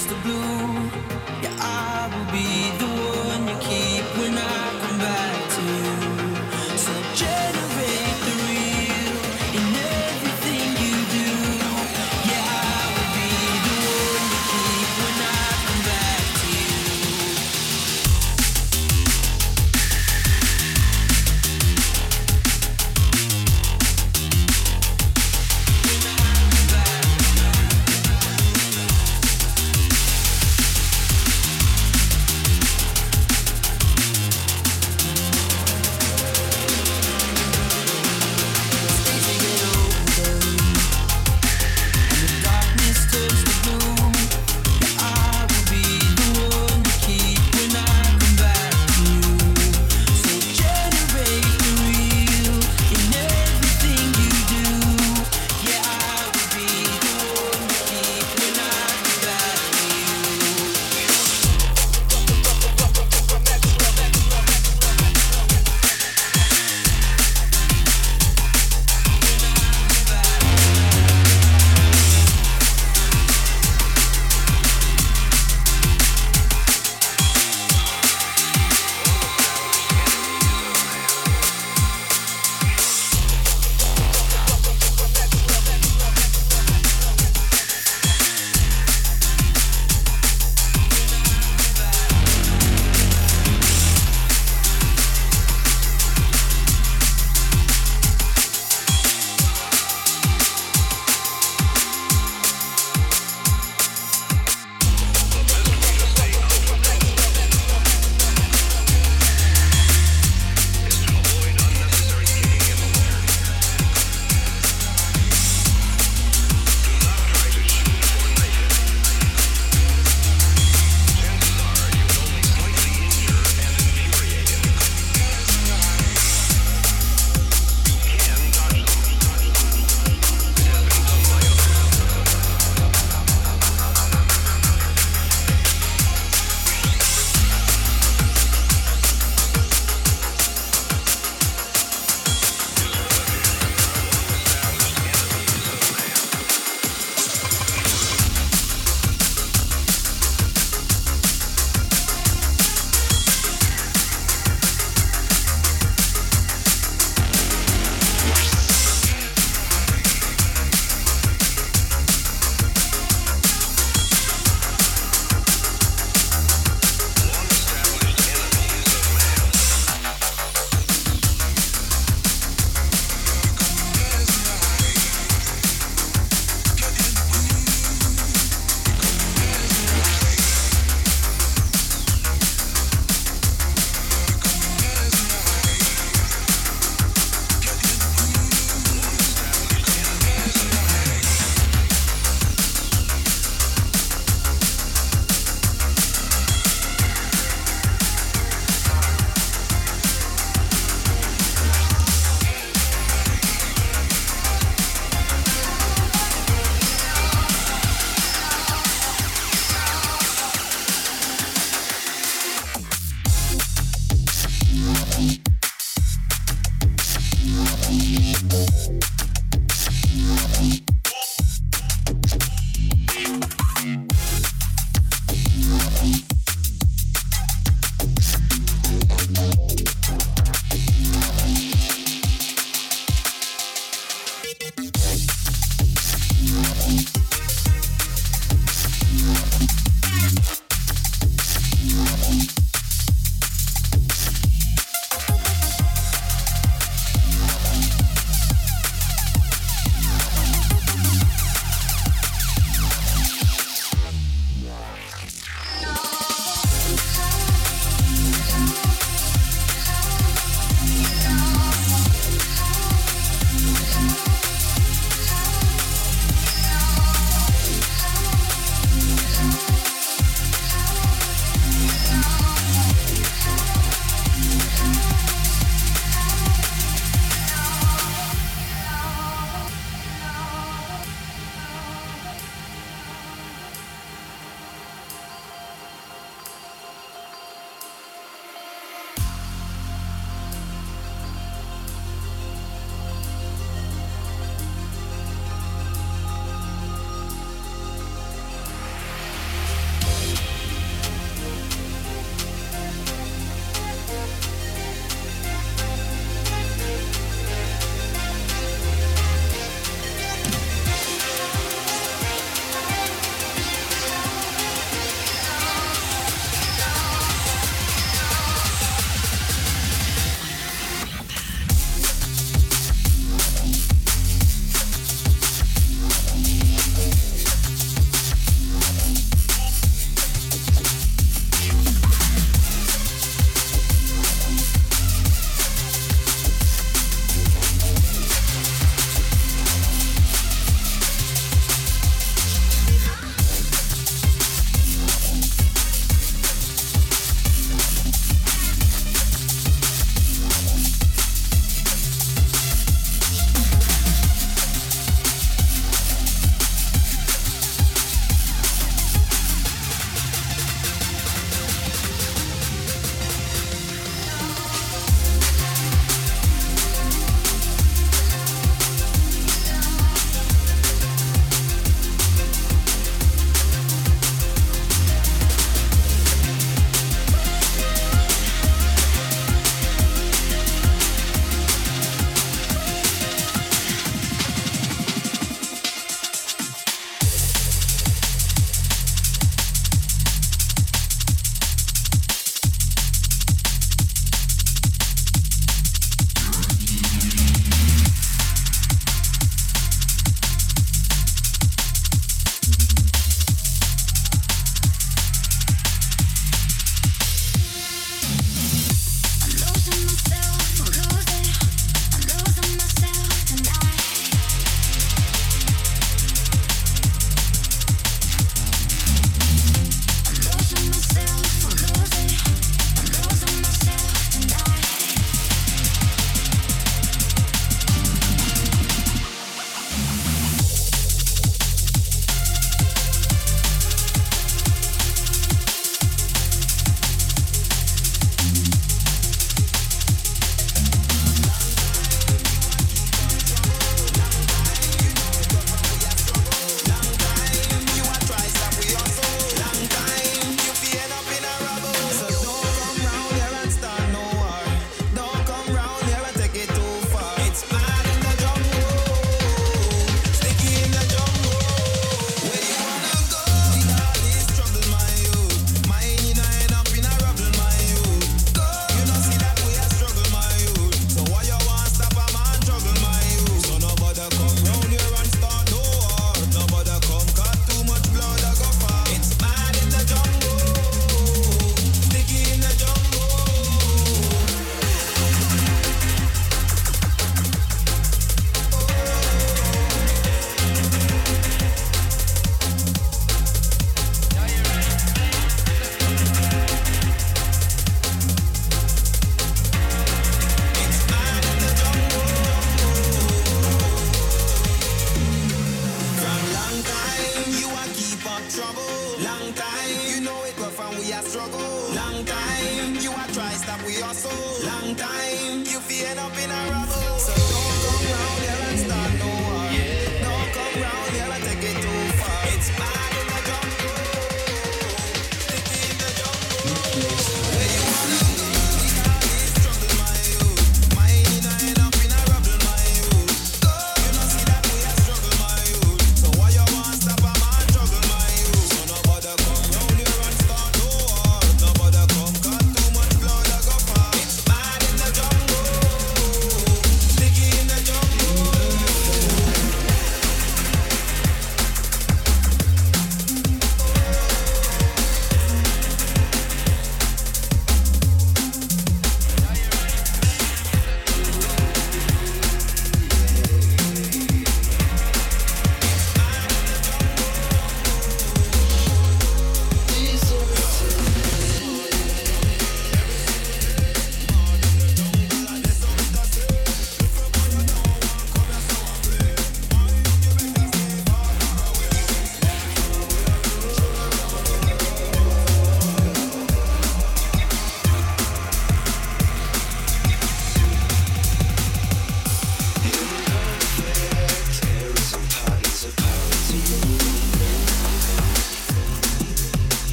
against the blue.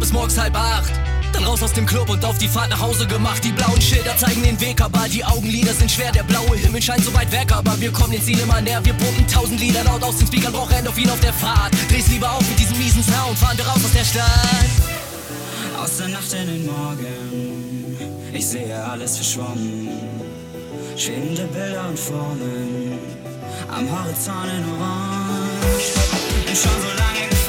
Bis morgens halb acht. Dann raus aus dem Club und auf die Fahrt nach Hause gemacht. Die blauen Schilder zeigen den Weg, aber die Augenlider sind schwer. Der blaue Himmel scheint so weit weg, aber wir kommen den Ziel immer näher. Wir pumpen tausend Lieder laut aus den Speakern, brauch Endorphin auf der Fahrt. Dreh's lieber auf mit diesem miesen Sound, fahren wir raus aus der Stadt. Aus der Nacht in den Morgen, ich sehe alles verschwommen. Schwebende Bilder und Formen, am Horizont in Orange. Und schon so lange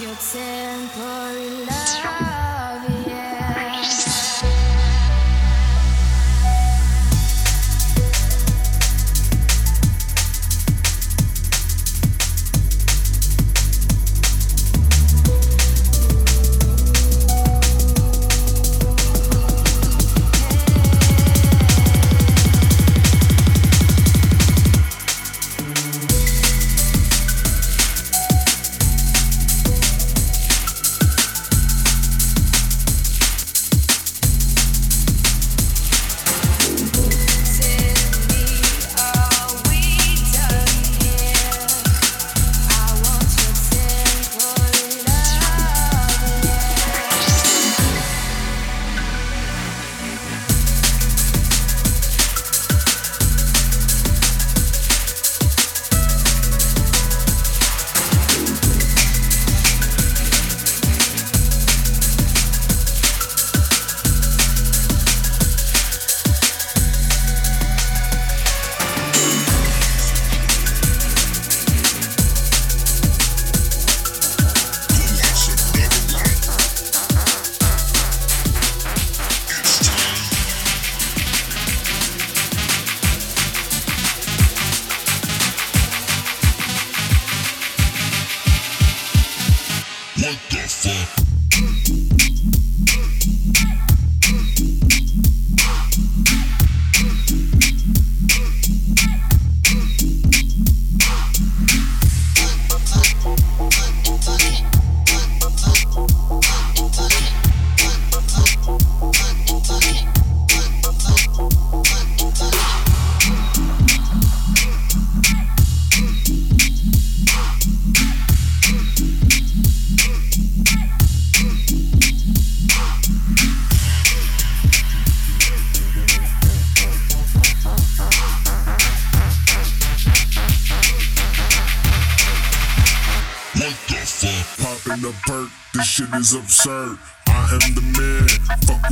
your tempo is absurd. I am the man, fuck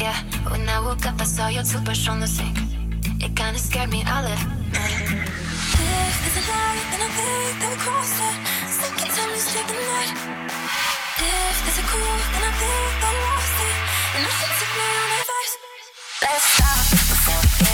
Yeah, when I woke up, I saw your toothbrush on the sink. It kinda scared me, I left. A I think crossed it. Second time you a I think lost it. And I should take my advice. Let's stop before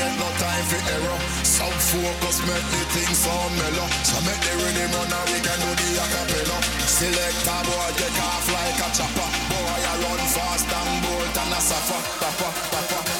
ain't no time for error. Some focus make the things sound mellow. So make the rhythm on and we can do the acapella. Select a boy, take off like a chopper. Boy, I run fast and bolt and I suffer. Tapper, tapper.